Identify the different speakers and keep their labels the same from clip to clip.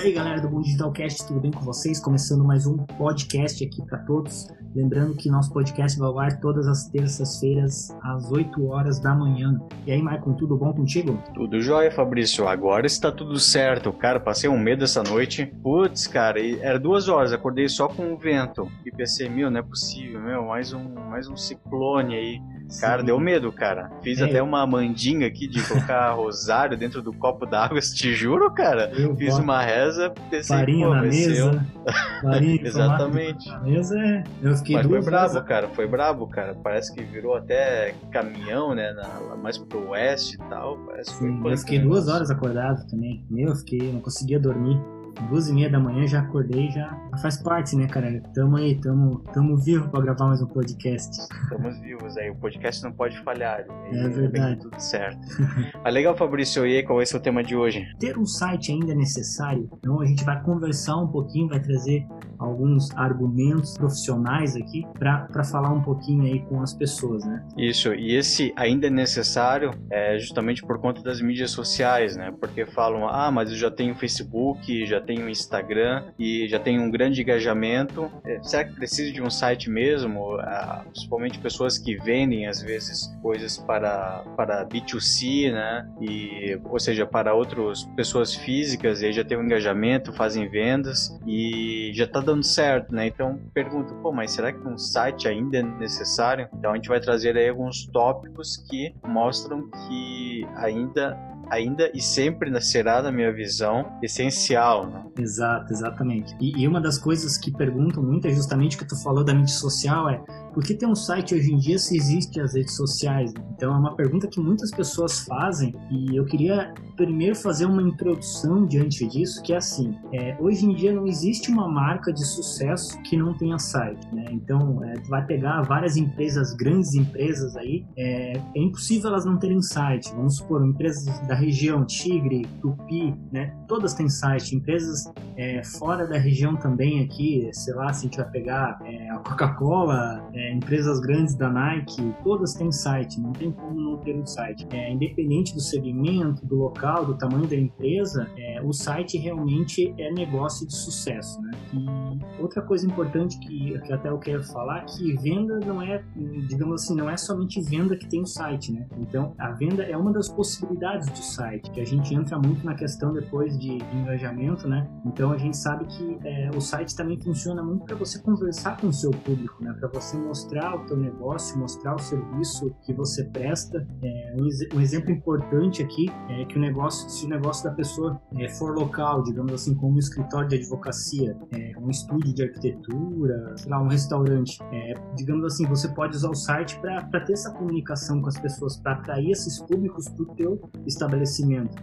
Speaker 1: aí, galera do Bom Digitalcast, tudo bem com vocês? Começando mais um podcast aqui para todos. Lembrando que nosso podcast vai ao ar todas as terças-feiras, às 8 horas da manhã. E aí, Maicon, tudo bom contigo?
Speaker 2: Tudo jóia, Fabrício. Agora está tudo certo. Cara, passei um medo essa noite. Putz, cara, era duas horas, acordei só com o vento. E pensei, meu, não é possível, meu, mais um, mais um ciclone aí. Cara, Sim. deu medo, cara. Fiz é. até uma mandinga aqui de colocar rosário dentro do copo d'água, te juro, cara. Eu Fiz boto. uma reza,
Speaker 1: pensei, Farinha pô, na mesa.
Speaker 2: Farinha Exatamente.
Speaker 1: Na mesa é. Eu fiquei
Speaker 2: Mas
Speaker 1: foi
Speaker 2: brabo, horas. cara. Foi brabo, cara. Parece que virou até caminhão, né? Na, mais pro oeste e tal. Parece que
Speaker 1: Sim, eu fiquei duas horas acordado também. Meu, eu fiquei, não conseguia dormir duas e meia da manhã, já acordei, já faz parte, né, cara? Tamo aí, tamo, tamo vivo pra gravar mais um podcast.
Speaker 2: Estamos vivos aí, o podcast não pode falhar.
Speaker 1: É verdade.
Speaker 2: Tudo certo. ah, legal, Fabrício, e aí, qual vai ser o tema de hoje?
Speaker 1: Ter um site ainda é necessário? Então a gente vai conversar um pouquinho, vai trazer alguns argumentos profissionais aqui para falar um pouquinho aí com as pessoas, né?
Speaker 2: Isso, e esse ainda é necessário é justamente por conta das mídias sociais, né? Porque falam, ah, mas eu já tenho Facebook, já tenho Instagram e já tenho um grande engajamento. É, será que precisa de um site mesmo? Ah, principalmente pessoas que vendem às vezes coisas para para B2C, né? E ou seja, para outras pessoas físicas, e aí já tem um engajamento, fazem vendas e já está dando certo, né? Então pergunto, pô, mas será que um site ainda é necessário? Então a gente vai trazer aí alguns tópicos que mostram que ainda ainda e sempre será, na minha visão, essencial. Né?
Speaker 1: Exato, exatamente. E, e, uma das coisas que perguntam muito é justamente o que tu falou da mídia social é por que ter um site hoje em dia se existe as redes sociais? Então é uma pergunta que muitas pessoas fazem e eu queria primeiro fazer uma introdução diante disso, que é assim, é, hoje em dia não existe uma marca de sucesso que não tenha site, né? Então é, vai pegar várias empresas, grandes empresas aí, é, é impossível elas não terem site. Vamos supor, empresas da região, Tigre, Tupi, né? Todas têm site. Empresas é, fora da região também aqui, sei lá, se a gente vai pegar é, a Coca-Cola, é, empresas grandes da Nike, todas têm site, não tem como não ter um site. É, independente do segmento, do local, do tamanho da empresa, é, o site realmente é negócio de sucesso, né? E outra coisa importante que, que até eu quero falar, que venda não é, digamos assim, não é somente venda que tem o site, né? Então, a venda é uma das possibilidades do site, que a gente entra muito na questão depois de, de engajamento, né? Então, a gente sabe que é, o site também funciona muito para você conversar com o seu público, né? Para você mostrar o teu negócio, mostrar o serviço que você presta. É, um, um, exemplo importante aqui é que o negócio, se o negócio da pessoa é, for local, digamos assim, como um escritório de advocacia, é, um estúdio de arquitetura, sei lá, um restaurante, é, digamos assim, você pode usar o site para ter essa comunicação com as pessoas, para atrair esses públicos para o teu estabelecimento.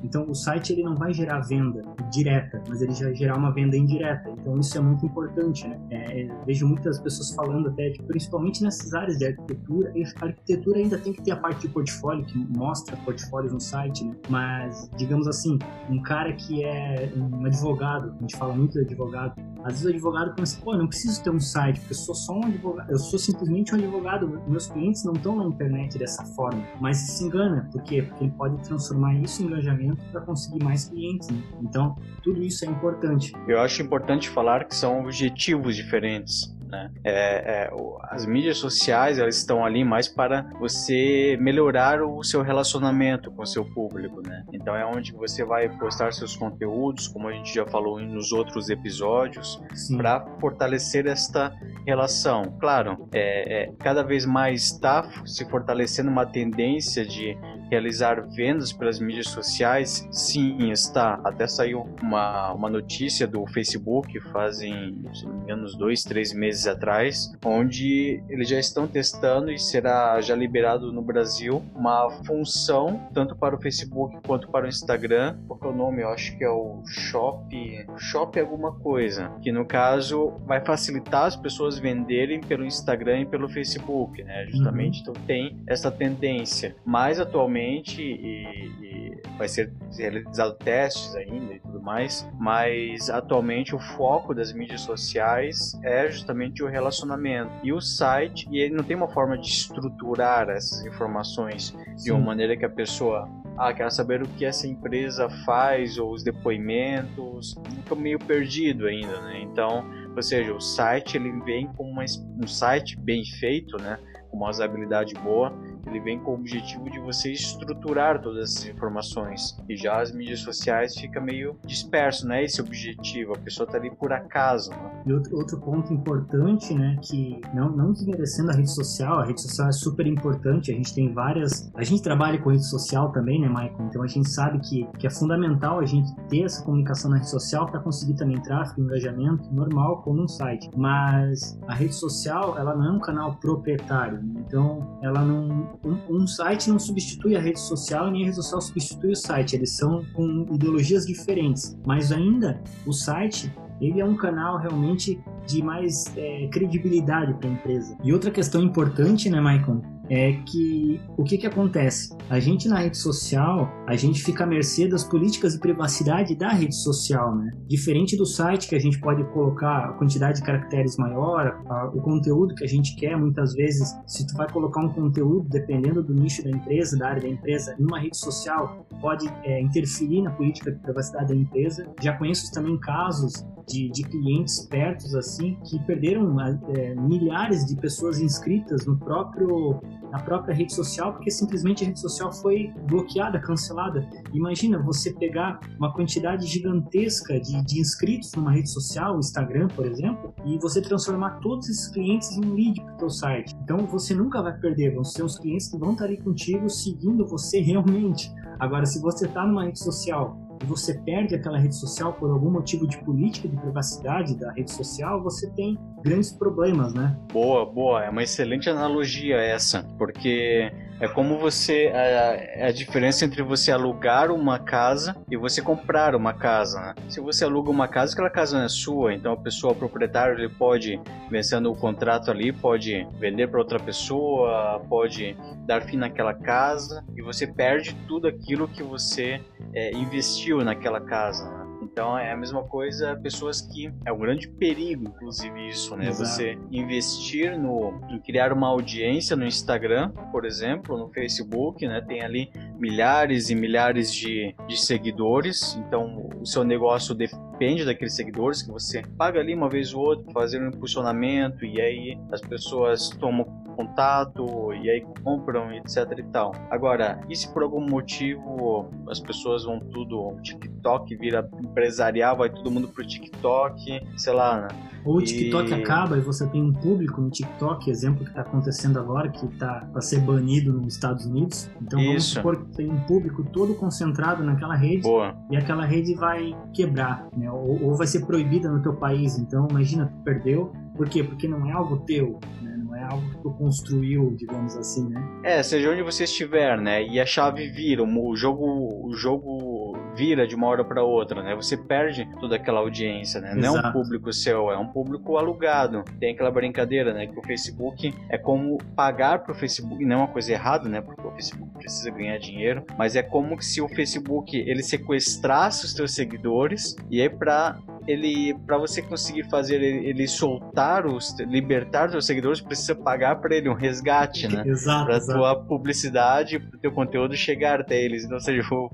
Speaker 1: Então, o site ele não vai gerar venda direta, mas ele vai gerar uma venda indireta. Então, isso é muito importante, né? É, vejo muitas pessoas falando até, tipo, principalmente nessas áreas de arquitetura, a arquitetura ainda tem que ter a parte de portfólio, que mostra portfólios no site, né? Mas, digamos assim, um cara que é um advogado, a gente fala muito de advogado, às vezes o advogado pensa, pô, não preciso ter um site, porque eu sou só um advogado, eu sou simplesmente um advogado, meus clientes não estão na internet dessa forma. Mas se engana, por quê? Porque ele pode transformar isso em engajamento para conseguir mais clientes, né? Então, tudo isso é importante.
Speaker 2: Eu acho importante falar que são objetivos diferentes. Né? É, é, as mídias sociais elas estão ali mais para você melhorar o seu relacionamento com o seu público, né? Então é onde você vai postar seus conteúdos, como a gente já falou nos outros episódios, para fortalecer esta relação. Claro, é, é cada vez mais está se fortalecendo uma tendência de realizar vendas pelas mídias sociais, sim, está. Até saiu uma, uma notícia do Facebook fazem, se não me engano, uns dois, três meses atrás, onde eles já estão testando e será já liberado no Brasil uma função, tanto para o Facebook quanto para o Instagram. Qual é o nome? Eu acho que é o Shop, Shop alguma coisa, que no caso vai facilitar as pessoas venderem pelo Instagram e pelo Facebook, né? Justamente, uhum. então tem essa tendência. Mas atualmente atualmente e, e vai ser realizado testes ainda e tudo mais, mas atualmente o foco das mídias sociais é justamente o relacionamento e o site e ele não tem uma forma de estruturar essas informações Sim. de uma maneira que a pessoa ah, quero saber o que essa empresa faz ou os depoimentos, fica meio perdido ainda, né? Então, ou seja, o site ele vem como uma, um site bem feito, né? Com uma usabilidade boa, ele vem com o objetivo de você estruturar todas essas informações. E já as mídias sociais fica meio disperso, né? Esse objetivo, a pessoa tá ali por acaso. Né?
Speaker 1: E outro, outro ponto importante, né, que não, não desmerecendo a rede social, a rede social é super importante, a gente tem várias, a gente trabalha com rede social também, né, Michael? Então a gente sabe que, que é fundamental a gente ter essa comunicação na rede social para conseguir também tráfego, engajamento normal como um site. Mas a rede social, ela não é um canal proprietário, né? então ela não um, um, site não substitui a rede social e nem a rede social substitui o site. Eles são com ideologias diferentes, mas ainda o site ele é um canal realmente de mais é, credibilidade para a empresa. E outra questão importante, né, Maicon, é que o que, que acontece? A gente na rede social, a gente fica à mercê das políticas de privacidade da rede social, né? Diferente do site que a gente pode colocar a quantidade de caracteres maior, a, o conteúdo que a gente quer, muitas vezes, se tu vai colocar um conteúdo dependendo do nicho da empresa, da área da empresa, em uma rede social, pode é, interferir na política de privacidade da empresa. Já conheço também casos de, de clientes pertos assim que perderam é, milhares de pessoas inscritas no próprio na própria rede social porque simplesmente a rede social foi bloqueada, cancelada. Imagina você pegar uma quantidade gigantesca de, de inscritos numa rede social, Instagram, por exemplo, e você transformar todos esses clientes em um lead para o seu site. Então você nunca vai perder, vão ser os clientes que vão estar ali contigo seguindo você realmente. Agora, se você está numa rede social e você perde aquela rede social por algum motivo de política de privacidade da rede social, você tem grandes problemas, né?
Speaker 2: Boa, boa. É uma excelente analogia essa, porque é como você. A, a, diferença entre você alugar uma casa e você comprar uma casa. Né? Se você aluga uma casa, aquela casa não é sua, então a pessoa, o proprietário, ele pode, vencendo o contrato ali, pode vender para outra pessoa, pode dar fim naquela casa e você perde tudo aquilo que você é, investiu naquela casa. Né? Então é a mesma coisa, pessoas que é um grande perigo, inclusive isso, né? Exato. Você investir no em criar uma audiência no Instagram, por exemplo, no Facebook, né? Tem ali milhares e milhares de, de seguidores, então o seu negócio depende daqueles seguidores que você paga ali uma vez ou outra, fazer um impulsionamento e aí as pessoas tomam contato e aí compram, etc e tal. Agora, e se por algum motivo as pessoas vão tudo, o TikTok vira empresarial, vai todo mundo pro TikTok, sei lá, né?
Speaker 1: Ou o TikTok e... acaba e você tem um público no TikTok, exemplo que está acontecendo agora, que está para ser banido nos Estados Unidos. Então vamos Isso. supor tem um público todo concentrado naquela rede
Speaker 2: Boa.
Speaker 1: e aquela rede vai quebrar, né? Ou, ou vai ser proibida no teu país. Então imagina, tu perdeu. Por quê? Porque não é algo teu, né? é algo que tu construiu, digamos assim, né?
Speaker 2: É, seja onde você estiver, né? E a chave vira, o jogo, o jogo vira de uma hora para outra, né? Você perde toda aquela audiência, né? Exato. Não é um público seu, é um público alugado. Tem aquela brincadeira, né? Que o Facebook é como pagar pro Facebook, não é uma coisa errada, né? Porque o Facebook precisa ganhar dinheiro, mas é como se o Facebook ele sequestrasse os teus seguidores e aí para ele para você conseguir fazer ele, ele, soltar os libertar os seus seguidores precisa pagar para ele um resgate né? Para tua publicidade para teu conteúdo chegar até eles. Então seja o,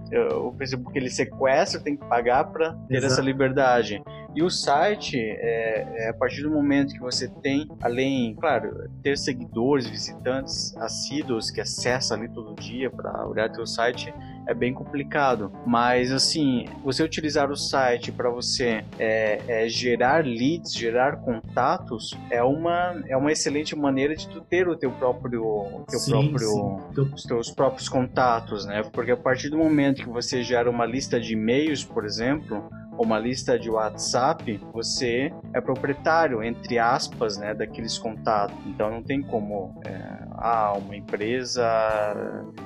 Speaker 2: o Facebook ele sequestra tem que pagar para ter exato. essa liberdade. E o site, é, é, a partir do momento que você tem, além, claro, ter seguidores, visitantes assíduos que acessam ali todo dia para olhar teu site, é bem complicado. Mas assim, você utilizar o site para você é, é, gerar leads, gerar contatos, é uma, é uma excelente maneira de tu ter o teu próprio, teu sim, próprio sim. os teus próprios contatos, né? Porque a partir do momento que você gera uma lista de e-mails, por exemplo, uma lista de WhatsApp, você é proprietário, entre aspas, né, daqueles contatos. Então não tem como é, ah, uma empresa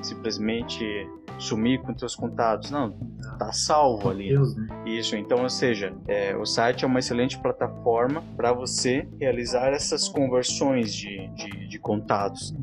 Speaker 2: simplesmente sumir com teus contatos. Não, tá salvo ali. Deus, né? Isso, então, ou seja, é, o site é uma excelente plataforma para você realizar essas conversões de, de, de contatos.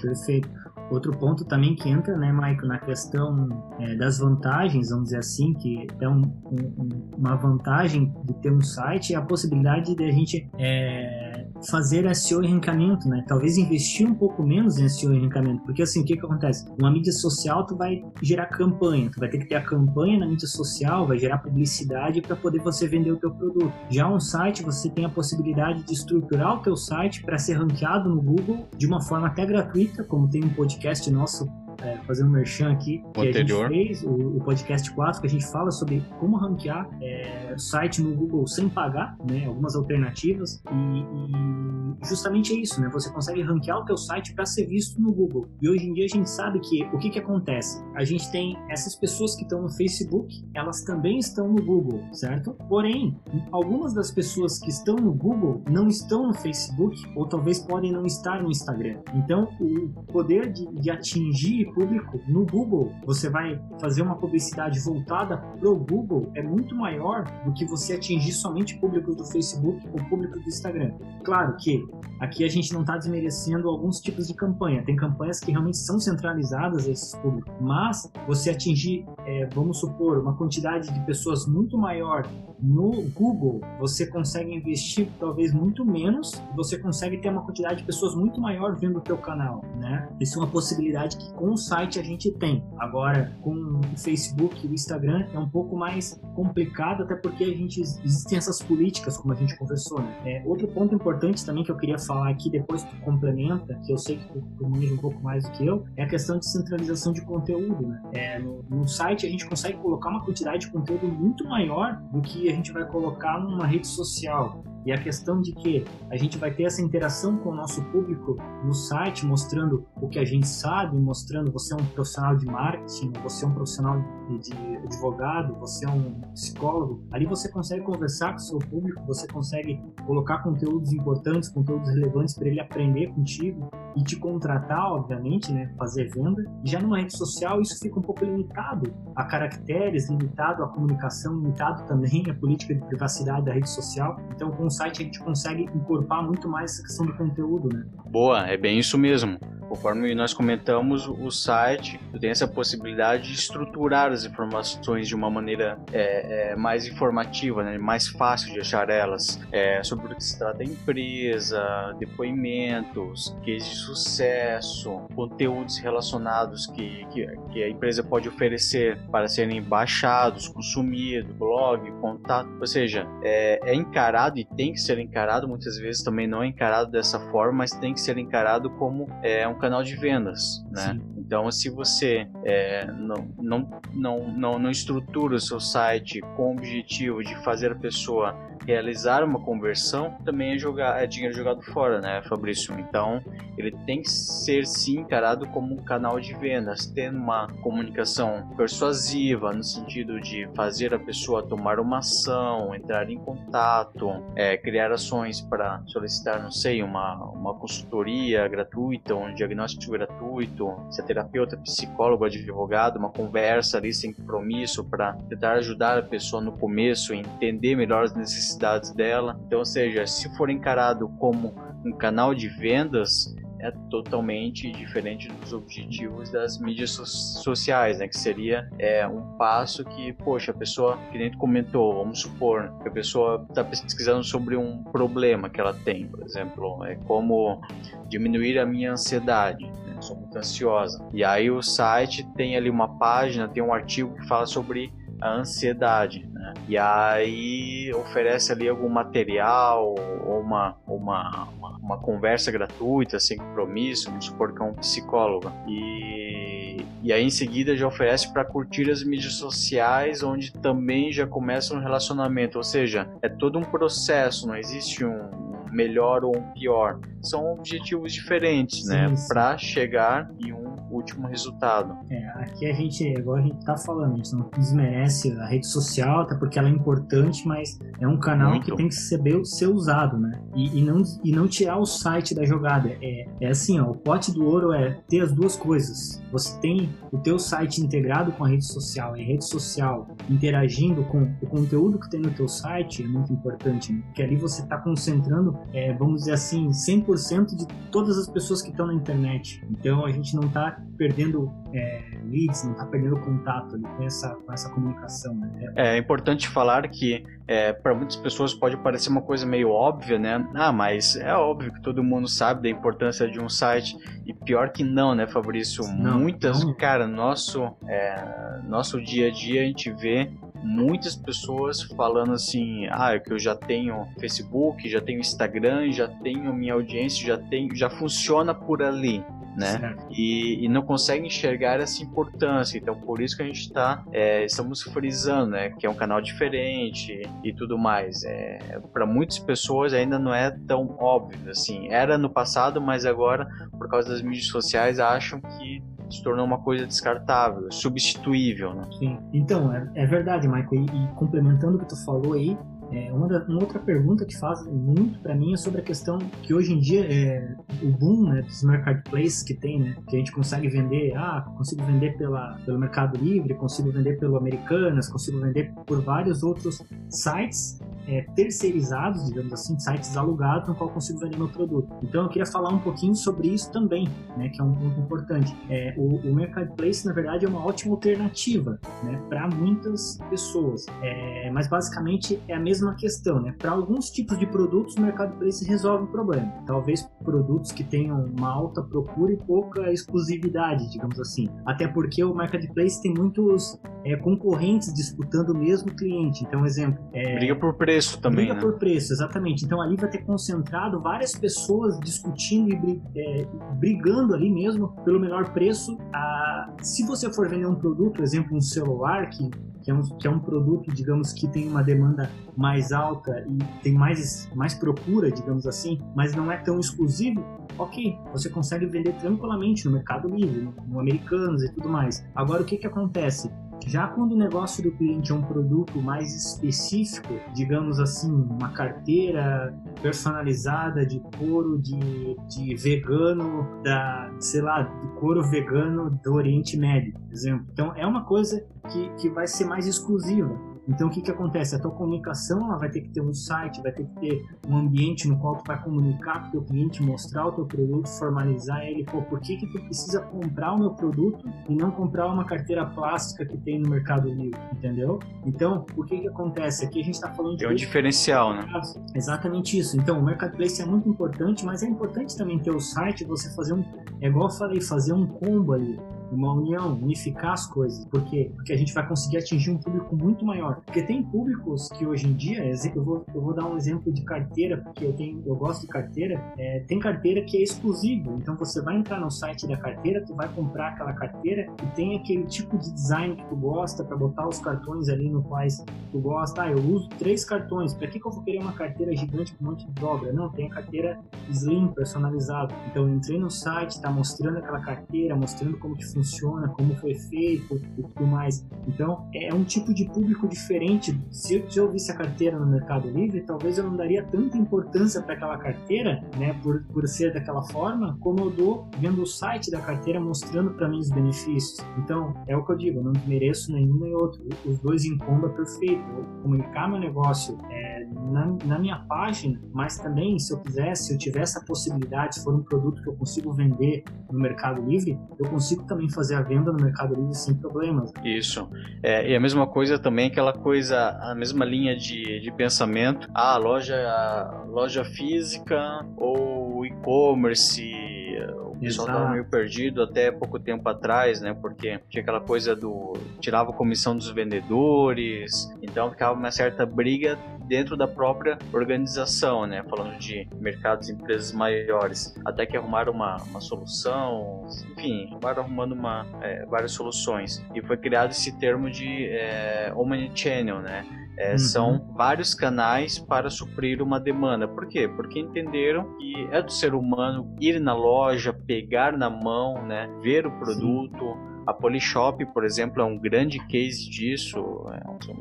Speaker 1: Perfeito. Outro ponto também que entra, né, Michael, na questão é, das vantagens, vamos dizer assim, que é um, um, uma vantagem de ter um site é a possibilidade de a gente é, fazer SEO e ranqueamento, né? Talvez investir um pouco menos em SEO e ranqueamento, porque assim, o que que acontece? Uma mídia social, tu vai gerar campanha, tu vai ter que ter a campanha na mídia social, vai gerar publicidade para poder você vender o teu produto. Já um site, você tem a possibilidade de estruturar o teu site para ser ranqueado no Google de uma forma até gratuita, como tem um podcast nosso é, fazendo um merchan aqui, que a gente fez, o, o, podcast 4, que a gente fala sobre como ranquear é, site no Google sem pagar, né, algumas alternativas, e, e, justamente é isso, né, você consegue ranquear o teu site para ser visto no Google. E hoje em dia a gente sabe que o que, que acontece? A gente tem essas pessoas que estão no Facebook, elas também estão no Google, certo? Porém, algumas das pessoas que estão no Google não estão no Facebook, ou talvez podem não estar no Instagram. Então, o poder de, de atingir público no Google, você vai fazer uma publicidade voltada pro Google é muito maior do que você atingir somente público do Facebook ou público do Instagram. Claro que aqui a gente não está desmerecendo alguns tipos de campanha. Tem campanhas que realmente são centralizadas a esses públicos, mas você atingir, é, vamos supor, uma quantidade de pessoas muito maior no Google, você consegue investir talvez muito menos você consegue ter uma quantidade de pessoas muito maior vendo o teu canal, né? Isso é uma possibilidade que com o site a gente tem. Agora, com o Facebook e o Instagram é um pouco mais complicado, até porque a gente existem essas políticas, como a gente conversou, né? É, outro ponto importante também que eu queria falar aqui, depois tu complementa, que eu sei que tu, tu manja um pouco mais do que eu, é a questão de centralização de conteúdo, né? É, no, no site a gente consegue colocar uma quantidade de conteúdo muito maior do que a gente vai colocar numa rede social. E a questão de que a gente vai ter essa interação com o nosso público no site, mostrando o que a gente sabe, mostrando você é um profissional de marketing, você é um profissional de, advogado, você é um psicólogo. Ali você consegue conversar com o seu público, você consegue colocar conteúdos importantes, conteúdos relevantes para ele aprender contigo e te contratar, obviamente, né, fazer venda. Já numa rede social isso fica um pouco limitado a caracteres, limitado a comunicação, limitado também a política de privacidade da rede social. Então, com site a gente consegue incorporar muito mais essa questão do conteúdo, né?
Speaker 2: Boa, é bem isso mesmo. Conforme nós comentamos, o site tem essa possibilidade de estruturar as informações de uma maneira é, é, mais informativa, né? mais fácil de achar elas, é, sobre o que se trata a empresa, depoimentos, cases de sucesso, conteúdos relacionados que, que, que, a empresa pode oferecer para serem baixados, consumidos, blog, contato, ou seja, é, é encarado e tem que ser encarado, muitas vezes também não é encarado dessa forma, mas tem que ser encarado como é, um canal de vendas, né? Sim. Então, se você é, não, não, não, não, não estrutura o seu site com o objetivo de fazer a pessoa realizar uma conversão também é, jogar, é dinheiro jogado fora, né, Fabrício? Então, ele tem que ser sim encarado como um canal de vendas, tendo uma comunicação persuasiva, no sentido de fazer a pessoa tomar uma ação, entrar em contato, é, criar ações para solicitar, não sei, uma, uma consultoria gratuita, um diagnóstico gratuito, se é terapeuta, psicólogo, advogado, uma conversa ali sem compromisso para tentar ajudar a pessoa no começo a entender melhor as necessidades necessidades dela. Então, ou seja, se for encarado como um canal de vendas, é totalmente diferente dos objetivos das mídias so sociais, né? Que seria é, um passo que, poxa, a pessoa, que nem tu comentou, vamos supor que a pessoa está pesquisando sobre um problema que ela tem, por exemplo, é como diminuir a minha ansiedade. Né? Sou muito ansiosa. E aí o site tem ali uma página, tem um artigo que fala sobre a ansiedade. Né? E aí oferece ali algum material ou uma, uma, uma, uma conversa gratuita, sem compromisso, vamos supor que é um psicólogo. E, e aí em seguida já oferece para curtir as mídias sociais, onde também já começa um relacionamento. Ou seja, é todo um processo, não existe um melhor ou um pior. São objetivos diferentes, né? Para chegar em um último resultado.
Speaker 1: É, aqui a gente, igual a gente tá falando, a gente não desmerece a rede social, até porque ela é importante, mas é um canal Muito. que tem que ser, ser usado, né? E, e, não, e não tirar o site da jogada. É, é assim, ó, o pote do ouro é ter as duas coisas. Você tem o teu site integrado com a rede social, e a rede social interagindo com o conteúdo que tem no teu site é muito importante, né? porque ali você está concentrando, é, vamos dizer assim, 100% de todas as pessoas que estão na internet. Então a gente não está está perdendo é, leads, não está perdendo contato ali com essa, com essa comunicação. Né?
Speaker 2: É, é importante falar que é, para muitas pessoas pode parecer uma coisa meio óbvia, né? Ah, mas é óbvio que todo mundo sabe da importância de um site e pior que não, né, Fabrício? Não, Muitas, não. cara, nosso é, nosso dia a dia a gente vê muitas pessoas falando assim, ah, é que eu já tenho Facebook, já tenho Instagram, já tenho minha audiência, já tenho, já funciona por ali né? E, e, não consegue enxergar essa importância. Então, por isso que a gente está, é, estamos frisando, né? Que é um canal diferente e tudo mais. É, Para muitas pessoas ainda não é tão óbvio, assim. Era no passado, mas agora, por causa das mídias sociais, acham que se tornou uma coisa descartável, substituível, né?
Speaker 1: Sim. Então, é, é verdade, Michael. E, e complementando o que tu falou aí, é, uma, da, uma, outra pergunta que faz muito para mim é sobre a questão que hoje em dia é o boom né, dos marketplaces que tem, né, que a gente consegue vender, ah, consigo vender pela, pelo Mercado Livre, consigo vender pelo Americanas, consigo vender por vários outros sites é, terceirizados, digamos assim, sites alugados no qual eu consigo vender meu produto. Então eu queria falar um pouquinho sobre isso também, né, que é um ponto importante. É, o, o marketplace, na verdade, é uma ótima alternativa né, para muitas pessoas, é, mas basicamente é a mesma questão. Né? Para alguns tipos de produtos, o marketplace resolve o problema. Talvez produtos que tenham uma alta procura e pouca exclusividade, digamos assim. Até porque o marketplace tem muitos é, concorrentes disputando o mesmo cliente. Então, exemplo.
Speaker 2: É, Briga por preço preço também,
Speaker 1: briga
Speaker 2: né?
Speaker 1: por preço, exatamente. Então ali vai ter concentrado várias pessoas discutindo e é, brigando ali mesmo pelo melhor preço. Ah, se você for vender um produto, exemplo, um celular que que é, um, que é um produto, digamos, que tem uma demanda mais alta e tem mais, mais procura, digamos assim, mas não é tão exclusivo, ok, você consegue vender tranquilamente no Mercado Livre, no, no Americanos e tudo mais. Agora, o que, que acontece? Já quando o negócio do cliente é um produto mais específico, digamos assim, uma carteira personalizada de couro de, de vegano, da, sei lá, do couro vegano do Oriente Médio, por exemplo. Então é uma coisa que, que vai ser mais exclusiva. Então, o que, que acontece? A tua comunicação ela vai ter que ter um site, vai ter que ter um ambiente no qual tu vai comunicar com o teu cliente, mostrar o teu produto, formalizar ele. Pô, por que, que tu precisa comprar o meu produto e não comprar uma carteira plástica que tem no Mercado Livre? Entendeu? Então, o que, que acontece? Aqui a gente está falando de.
Speaker 2: É um diferencial, né?
Speaker 1: Exatamente isso. Então, o Marketplace é muito importante, mas é importante também ter o site, você fazer um. É igual eu falei, fazer um combo ali uma união, unificar as coisas. Por quê? Porque a gente vai conseguir atingir um público muito maior. Porque tem públicos que hoje em dia, eu vou, eu vou dar um exemplo de carteira, porque eu, tenho, eu gosto de carteira, é, tem carteira que é exclusivo. Então você vai entrar no site da carteira, tu vai comprar aquela carteira e tem aquele tipo de design que tu gosta para botar os cartões ali no quais tu gosta. Ah, eu uso três cartões, para que, que eu vou querer uma carteira gigante com um monte de dobra? Não, tem a carteira slim personalizada. Então eu entrei no site, tá mostrando aquela carteira, mostrando como que funciona, como foi feito e tudo mais. Então, é um tipo de público diferente. Se eu, se eu visse a carteira no Mercado Livre, talvez eu não daria tanta importância para aquela carteira, né, por, por ser daquela forma, como eu dou vendo o site da carteira mostrando para mim os benefícios. Então, é o que eu digo, eu não mereço nenhum nem outro. Os dois em combo é perfeito. Eu comunicar meu negócio é, na, na minha página, mas também, se eu quisesse, se eu tivesse a possibilidade, se for um produto que eu consigo vender no Mercado Livre, eu consigo também fazer a venda no Mercado Livre sem problemas.
Speaker 2: Isso. É, e a mesma coisa também, aquela coisa, a mesma linha de, de pensamento, ah, loja, loja física ou e-commerce, pessoal estava meio perdido até pouco tempo atrás, né? Porque tinha aquela coisa do tirava a comissão dos vendedores, então ficava uma certa briga dentro da própria organização, né? Falando de mercados e empresas maiores, até que arrumaram uma, uma solução, enfim, acabaram arrumando uma, é, várias soluções e foi criado esse termo de é, omnichannel, né? É, uhum. São vários canais para suprir uma demanda. Por quê? Porque entenderam que é do ser humano ir na loja, pegar na mão, né, ver o produto. Sim a Polishop, por exemplo, é um grande case disso. É, até,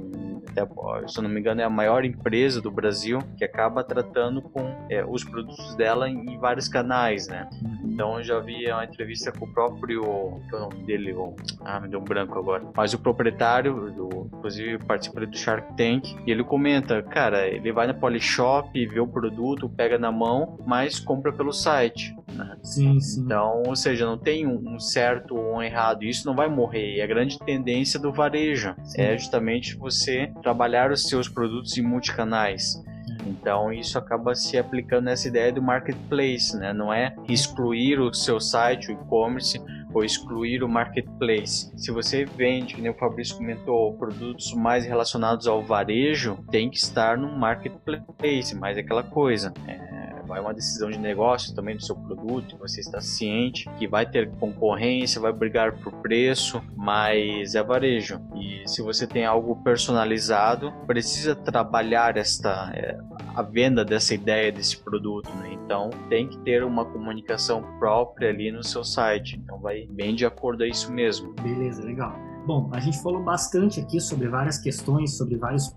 Speaker 2: se eu não me engano, é a maior empresa do Brasil que acaba tratando com é, os produtos dela em, vários canais, né? Então eu já vi uma entrevista com o próprio, que é o nome dele, o, ah, me deu um branco agora, mas o proprietário, do, inclusive participa do Shark Tank, e ele comenta, cara, ele vai na Polishop, vê o produto, pega na mão, mas compra pelo site. Né?
Speaker 1: Sim, sim.
Speaker 2: Então, ou seja, não tem um certo ou um errado, isso não vai morrer. E a grande tendência do varejo sim. é justamente você trabalhar os seus produtos em multicanais. Então isso acaba se aplicando nessa ideia do marketplace, né? Não é excluir o seu site, o e-commerce, ou excluir o marketplace. Se você vende, como o Fabrício comentou, produtos mais relacionados ao varejo, tem que estar no marketplace, mais aquela coisa. É, é uma decisão de negócio também do seu produto, você está ciente que vai ter concorrência, vai brigar por preço, mas é varejo. E se você tem algo personalizado, precisa trabalhar esta é, a venda dessa ideia desse produto, né? Então tem que ter uma comunicação própria ali no seu site. Então vai bem de acordo a isso mesmo.
Speaker 1: Beleza, legal. Bom, a gente falou bastante aqui sobre várias questões, sobre vários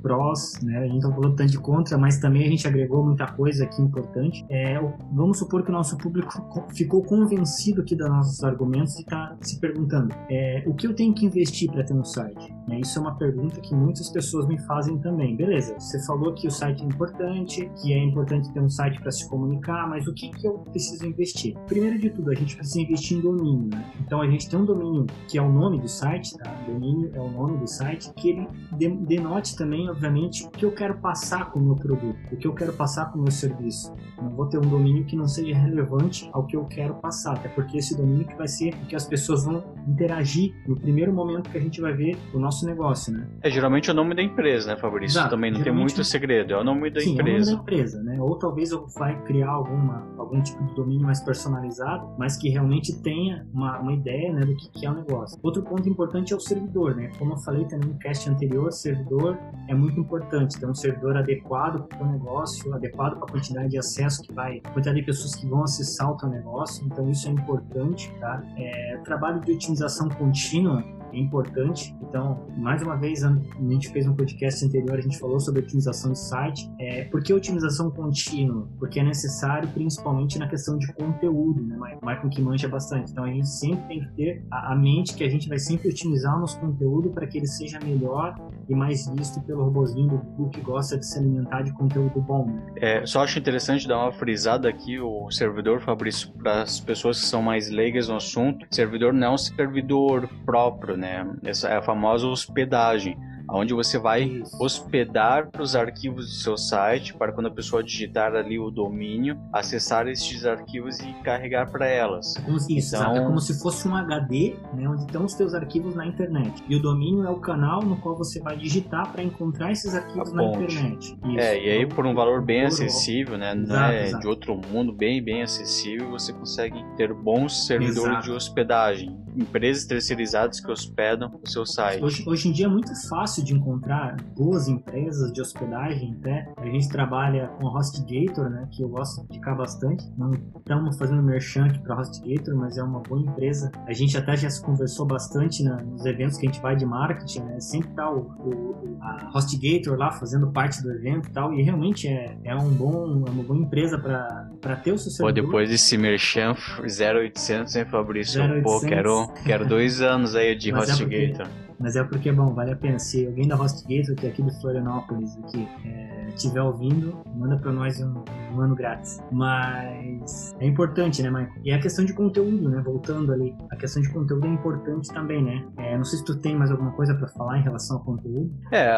Speaker 1: prós, né? A gente não falou tanto de contra, mas também a gente agregou muita coisa aqui importante. É, vamos supor que o nosso público ficou convencido aqui dos nossos argumentos e está se perguntando: é, o que eu tenho que investir para ter um site? É, isso é uma pergunta que muitas pessoas me fazem também. Beleza, você falou que o site é importante, que é importante ter um site para se comunicar, mas o que, que eu preciso investir? Primeiro de tudo, a gente precisa investir em domínio. Né? Então a gente tem um domínio que é o nome do site site, tá? Domínio é o nome do site, que ele denote também, obviamente, o que eu quero passar com o meu produto, o que eu quero passar com o meu serviço. Não vou ter um domínio que não seja relevante ao que eu quero passar, até porque esse domínio que vai ser o que as pessoas vão interagir no primeiro momento que a gente vai ver o nosso negócio, né?
Speaker 2: É geralmente o nome da empresa, né, Fabrício? Exato, também não tem muito segredo, é o nome da
Speaker 1: sim,
Speaker 2: empresa.
Speaker 1: É o nome da empresa, né? Ou talvez eu vai criar alguma, algum tipo de domínio mais personalizado, mas que realmente tenha uma, uma ideia né, do que, que é o negócio. Outro ponto importante é o servidor, né? Como eu falei também no cast anterior, servidor é muito importante. Ter um servidor adequado para o negócio, adequado para a quantidade de acesso que vai, quantidade de pessoas que vão acessar o teu negócio. Então isso é importante, tá? É, trabalho de otimização contínua importante. Então, mais uma vez, a gente fez um podcast anterior, a gente falou sobre otimização de site. É, por que otimização contínua? Porque é necessário, principalmente na questão de conteúdo, né? Michael que mancha bastante. Então, a gente sempre tem que ter a, a mente que a gente vai sempre otimizar o nosso conteúdo para que ele seja melhor e mais visto pelo robozinho do Google que gosta de se alimentar de conteúdo bom. Né?
Speaker 2: É, só acho interessante dar uma frisada aqui, o servidor, Fabrício, para as pessoas que são mais leigas no assunto, servidor não é um servidor próprio, né? Né? Essa é a famosa hospedagem onde você vai hospedar os arquivos do seu site para quando a pessoa digitar ali o domínio, acessar esses arquivos e carregar para elas.
Speaker 1: Isso, então... é como se fosse um HD, né, onde estão os teus arquivos na internet. E o domínio é o canal no qual você vai digitar para encontrar esses arquivos na internet.
Speaker 2: Isso. É, e aí por um valor bem acessível, né, exato, não é exato. de outro mundo, bem bem acessível, você consegue ter bons servidores exato. de hospedagem, empresas terceirizadas que hospedam o seu site.
Speaker 1: Hoje, hoje em dia é muito fácil de encontrar boas empresas de hospedagem, até. A gente trabalha com a HostGator, né, que eu gosto de ficar bastante. Não estamos fazendo merchan aqui para a HostGator, mas é uma boa empresa. A gente até já se conversou bastante né, nos eventos que a gente vai de marketing, né? Sempre tá o, o a HostGator lá fazendo parte do evento e tal, e realmente é, é, um bom, é uma boa empresa para ter o.
Speaker 2: Pô, depois desse merchan 0800, hein, Fabrício? 0800. Pô, quero, quero dois anos aí de mas HostGator. É
Speaker 1: mas é porque, bom, vale a pena. Se alguém da HostGator, que é aqui de Florianópolis, aqui, é, estiver ouvindo, manda para nós um, um, ano grátis. Mas é importante, né, Michael? E a questão de conteúdo, né? Voltando ali, a questão de conteúdo é importante também, né? É, não sei se tu tem mais alguma coisa para falar em relação ao conteúdo.
Speaker 2: É,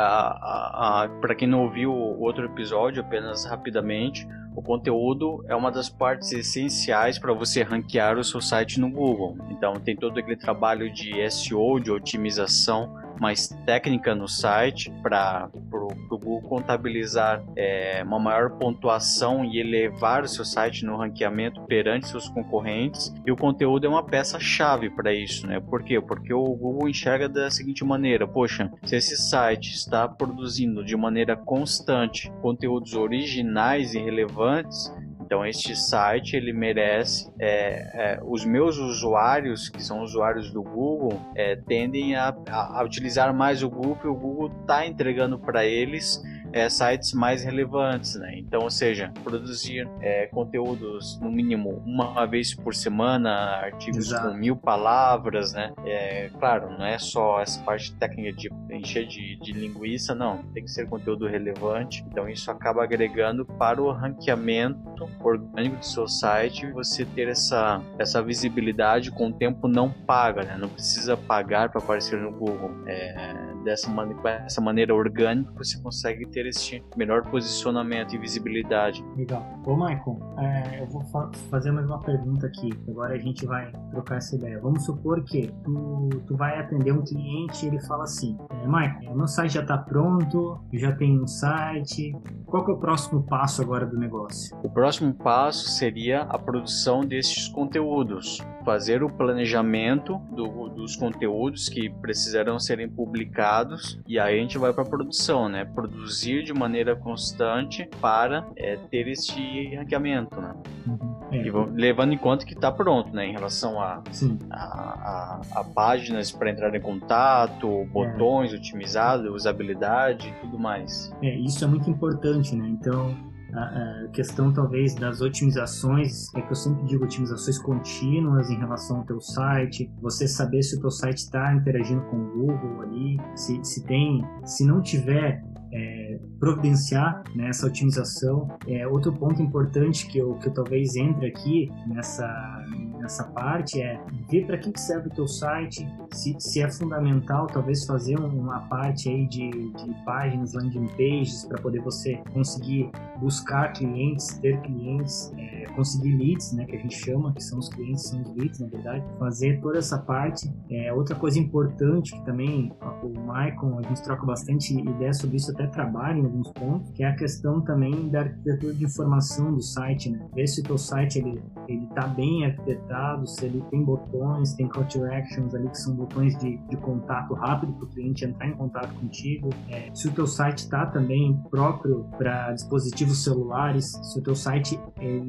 Speaker 2: para quem não ouviu o outro episódio, apenas rapidamente, o conteúdo é uma das partes essenciais para você ranquear o seu site no Google. Então tem todo aquele trabalho de SEO, de otimização mais técnica no site para o Google contabilizar é, uma maior pontuação e elevar seu site no ranqueamento perante seus concorrentes. E o conteúdo é uma peça-chave para isso, né? Por quê? Porque o Google enxerga da seguinte maneira: poxa, se esse site está produzindo de maneira constante conteúdos originais e relevantes, então este site ele merece é, é, os meus usuários que são usuários do Google é, tendem a, a, utilizar mais o Google e o Google está entregando para eles é, sites mais relevantes, né? Então, ou seja, produzir é, conteúdos no mínimo uma vez por semana, artigos Exato. com mil palavras, né? É, claro, não é só essa parte técnica de encher de, de linguiça, não. Tem que ser conteúdo relevante. Então, isso acaba agregando para o ranqueamento orgânico do seu site você ter essa, essa visibilidade com o tempo não paga, né? Não precisa pagar para aparecer no Google. É, dessa maneira, dessa maneira orgânica, você consegue ter esse melhor posicionamento e visibilidade.
Speaker 1: Legal. Ô, Michael, é, eu vou fa fazer mais uma pergunta aqui. Agora a gente vai trocar essa ideia. Vamos supor que tu, tu vai atender um cliente e ele fala assim: é, Michael, meu site já está pronto, eu já tenho um site. Qual que é o próximo passo agora do negócio?
Speaker 2: O próximo passo seria a produção desses conteúdos fazer o planejamento do, dos conteúdos que precisarão serem publicados e aí a gente vai para a produção, né? Produzir de maneira constante para é, ter este ranqueamento, né? Uhum. É. E levando em conta que está pronto, né? Em relação a, a, a, a, páginas para entrar em contato, botões é. otimizados, usabilidade e tudo mais.
Speaker 1: É, isso é muito importante, né? Então, a, questão talvez das otimizações, é que eu sempre digo otimizações contínuas em relação ao teu site, você saber se o teu site está interagindo com o Google ali, se, se tem, se não tiver é, providenciar né, essa otimização. É, outro ponto importante que eu, que eu talvez entre aqui nessa, nessa parte é ver para que serve o teu site, se, se é fundamental talvez fazer uma parte aí de, de páginas, landing pages, para poder você conseguir buscar clientes, ter clientes, é, conseguir leads, né, que a gente chama, que são os clientes, são os leads, na verdade, fazer toda essa parte. É, outra coisa importante que também o Maicon, a gente troca bastante ideia sobre isso, até trabalha em alguns pontos, que é a questão também da arquitetura de informação do site, né? Ver se o teu site ele ele tá bem arquitetado, se ele tem botões, tem call to actions ali que são botões de, de contato rápido para o cliente entrar em contato contigo. É, se o teu site está também próprio para dispositivos celulares, se o teu site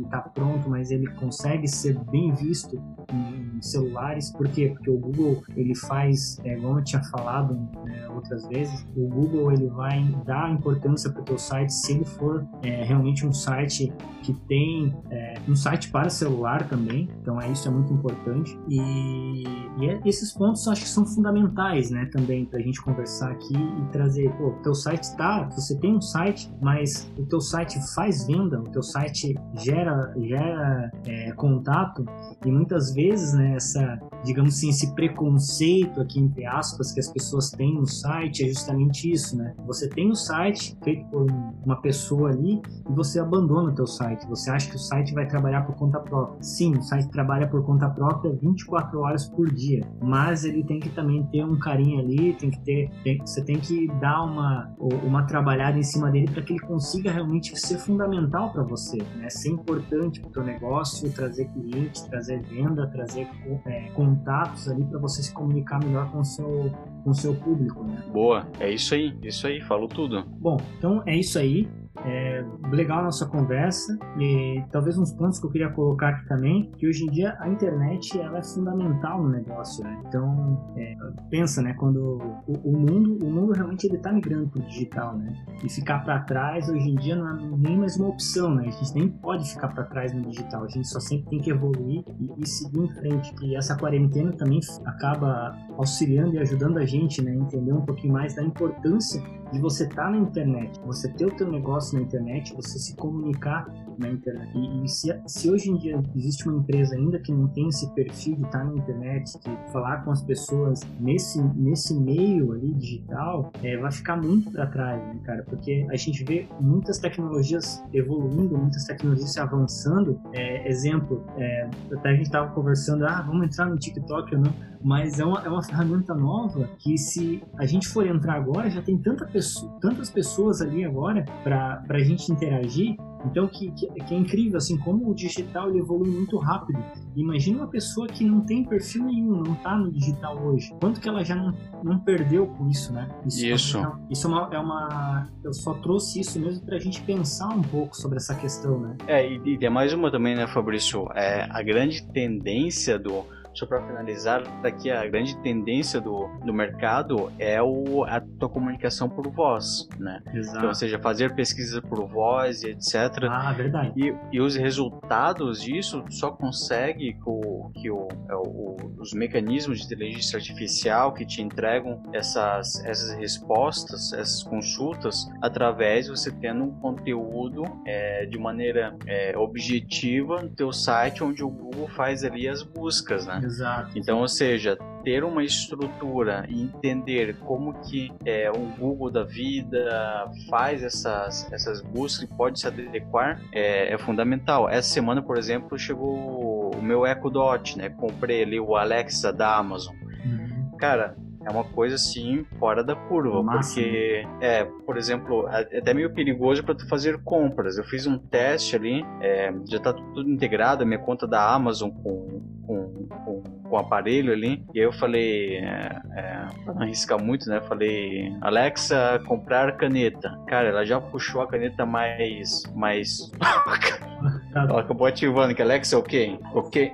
Speaker 1: está pronto, mas ele consegue ser bem visto em, em celulares, por quê? Porque o Google ele faz, é, como eu tinha falado né, outras vezes, o Google ele vai dar importância para o teu site se ele for é, realmente um site que tem é, um site para celular também, então é isso é muito importante e, e é, esses pontos acho que são fundamentais, né, também para a gente conversar aqui e trazer, pô, teu site está, você tem um site, mas o teu site faz venda, o teu site gera gera é, contato e muitas vezes, né, essa digamos assim, esse preconceito aqui entre aspas que as pessoas têm no site é justamente isso, né? Você tem um site feito por uma pessoa ali e você abandona o teu site. Você acha que o site vai trabalhar por conta própria. Sim, o site trabalha por conta própria 24 horas por dia, mas ele tem que também ter um carinho ali, tem que ter, tem, você tem que dar uma uma trabalhada em cima dele para que ele consiga realmente ser fundamental para você, né? Ser importante para o teu negócio, trazer clientes, trazer venda, trazer é, contatos ali para você se comunicar melhor com o seu com o seu público, né?
Speaker 2: Boa, é isso aí, isso aí, falou tudo.
Speaker 1: Bom, então é isso aí. É legal a nossa conversa e talvez uns pontos que eu queria colocar aqui também, que hoje em dia a internet ela é fundamental no negócio, né? Então, é, pensa, né, quando o, o, mundo, o mundo realmente ele tá migrando pro digital, né? E ficar para trás hoje em dia não é nem mais uma opção, né? A gente nem pode ficar para trás no digital, a gente só sempre tem que evoluir e, e seguir em frente. E essa quarentena também acaba auxiliando e ajudando a gente, né, a entender um pouquinho mais da importância de você estar tá na internet, você ter o teu negócio na internet, você se comunicar na internet. E, se, se, hoje em dia existe uma empresa ainda que não tem esse perfil de estar na internet, de falar com as pessoas nesse, nesse meio ali digital, é, vai ficar muito para trás, né, cara? Porque a gente vê muitas tecnologias evoluindo, muitas tecnologias se avançando. É, exemplo, é, até a gente estava conversando, ah, vamos entrar no TikTok ou não, mas é uma, é uma ferramenta nova que se a gente for entrar agora, já tem tanta pessoa, tantas pessoas ali agora para a gente interagir então, que, que, que, é incrível, assim, como o digital ele evolui muito rápido. Imagina uma pessoa que não tem perfil nenhum, não está no digital hoje. Quanto que ela já não, não perdeu com isso, né?
Speaker 2: Isso. Isso,
Speaker 1: é, isso é, uma, é uma... Eu só trouxe isso mesmo para a gente pensar um pouco sobre essa questão, né?
Speaker 2: É, e, e tem mais uma também, né, Fabrício? É, a grande tendência do só para finalizar, daqui a grande tendência do, do mercado é o, a tua comunicação por voz, né? Exato. Então, ou seja, fazer pesquisas por voz e etc.
Speaker 1: Ah, verdade.
Speaker 2: E, e os resultados disso só consegue com que o, é o, os mecanismos de inteligência artificial que te entregam essas, essas respostas, essas consultas, através de você tendo um conteúdo é, de maneira é, objetiva no teu site, onde o Google faz ali as buscas, né?
Speaker 1: Exato.
Speaker 2: Então, ou seja, ter uma estrutura e entender como que é, o Google da vida faz essas, essas buscas e pode se adequar é, é fundamental. Essa semana, por exemplo, chegou o meu Echo Dot, né? Comprei ali o Alexa da Amazon. Uhum. Cara, é uma coisa assim fora da curva, porque é, por exemplo, é até meio perigoso para tu fazer compras. Eu fiz um teste ali, é, já tá tudo integrado, a minha conta da Amazon com, com, com, com o aparelho ali, e aí eu falei, é, é, pra não arriscar muito, né? Falei, Alexa, comprar caneta. Cara, ela já puxou a caneta mais, mais Ela acabou ativando que Alexa, ok. Ok.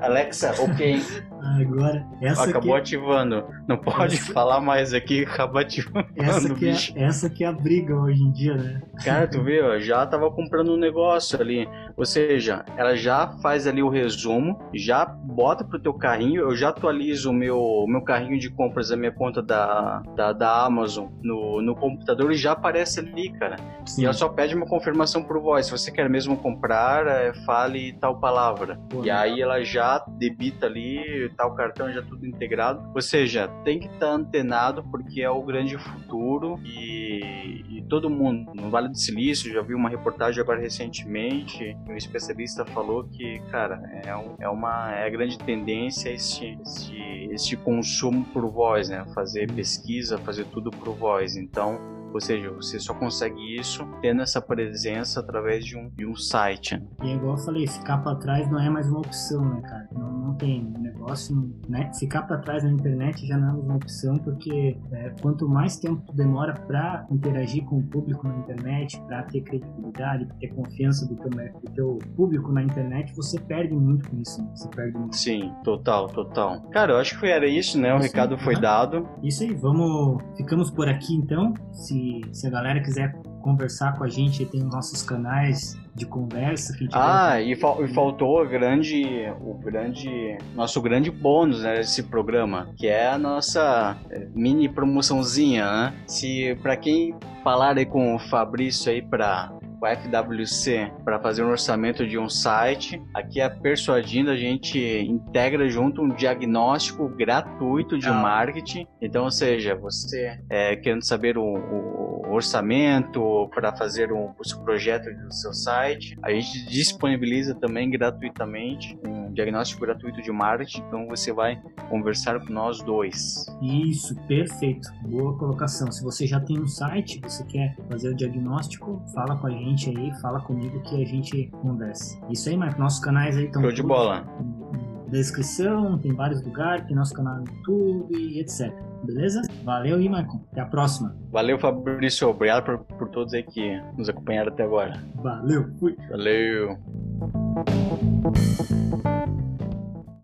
Speaker 2: Alexa, ok.
Speaker 1: Agora, essa
Speaker 2: Acabou é... ativando. Não pode essa... falar mais aqui, acabou ativando.
Speaker 1: Essa que, é, essa que é a briga hoje em dia, né?
Speaker 2: Cara, tu vê, ó, já tava comprando um negócio ali. Ou seja, ela já faz ali o resumo, já bota pro teu carrinho, eu já atualizo o meu, meu carrinho de compras, a minha conta da, da, da Amazon no, no computador e já aparece ali, cara. Sim. E ela só pede uma confirmação por voz. Se você quer mesmo comprar, é, fale tal palavra. Pô, e aí ela já debita ali tal cartão, já tudo integrado. Ou seja, tem que estar tá antenado porque é o grande futuro e, e todo mundo, no Vale do Silício, já vi uma reportagem agora recentemente, um especialista falou que, cara, é, um, é uma é grande tendência este, este consumo por voz, né? Fazer pesquisa, fazer tudo por voz. Então, ou seja, você só consegue isso tendo essa presença através de um, de um site.
Speaker 1: E é igual eu falei, ficar para trás não é mais uma opção, né, cara? Não, não tem negócio, né? Ficar para trás na internet já não é mais uma opção, porque é, quanto mais tempo tu demora para interagir com o público na internet, para ter credibilidade, para ter confiança do teu, do teu público na internet, você perde muito com isso. Né? Você perde muito.
Speaker 2: Sim, total, total. Cara, eu acho que era isso, né? O isso recado aí, foi dado.
Speaker 1: Isso aí, vamos. Ficamos por aqui então. Se se, a galera quiser conversar com a gente, tem nossos canais de conversa. Que
Speaker 2: ah, e, fal e, faltou o grande, o grande, nosso grande bônus né, desse programa, que é a nossa eh, mini promoçãozinha, né? Se para quem falar aí com o Fabrício aí para o FWC para fazer um orçamento de um site. Aqui é Persuadindo, a gente integra junto um diagnóstico gratuito de ah. marketing. Então, ou seja, você é, querendo saber o, o orçamento para fazer um, o seu projeto do seu site, a gente disponibiliza também gratuitamente um diagnóstico gratuito de marketing. Então, você vai conversar com nós dois.
Speaker 1: Isso, perfeito. Boa colocação. Se você já tem um site, você quer fazer o diagnóstico, fala com a gente gente aí, fala comigo que a gente conversa. Isso aí, Marco. Nossos canais aí estão.
Speaker 2: Show de bola.
Speaker 1: Na descrição, tem vários lugares, tem nosso canal no YouTube e etc. Beleza? Valeu aí, Marco. Até a próxima.
Speaker 2: Valeu, Fabrício. Obrigado por, por todos aí que nos acompanharam até agora.
Speaker 1: Valeu, fui.
Speaker 2: Valeu.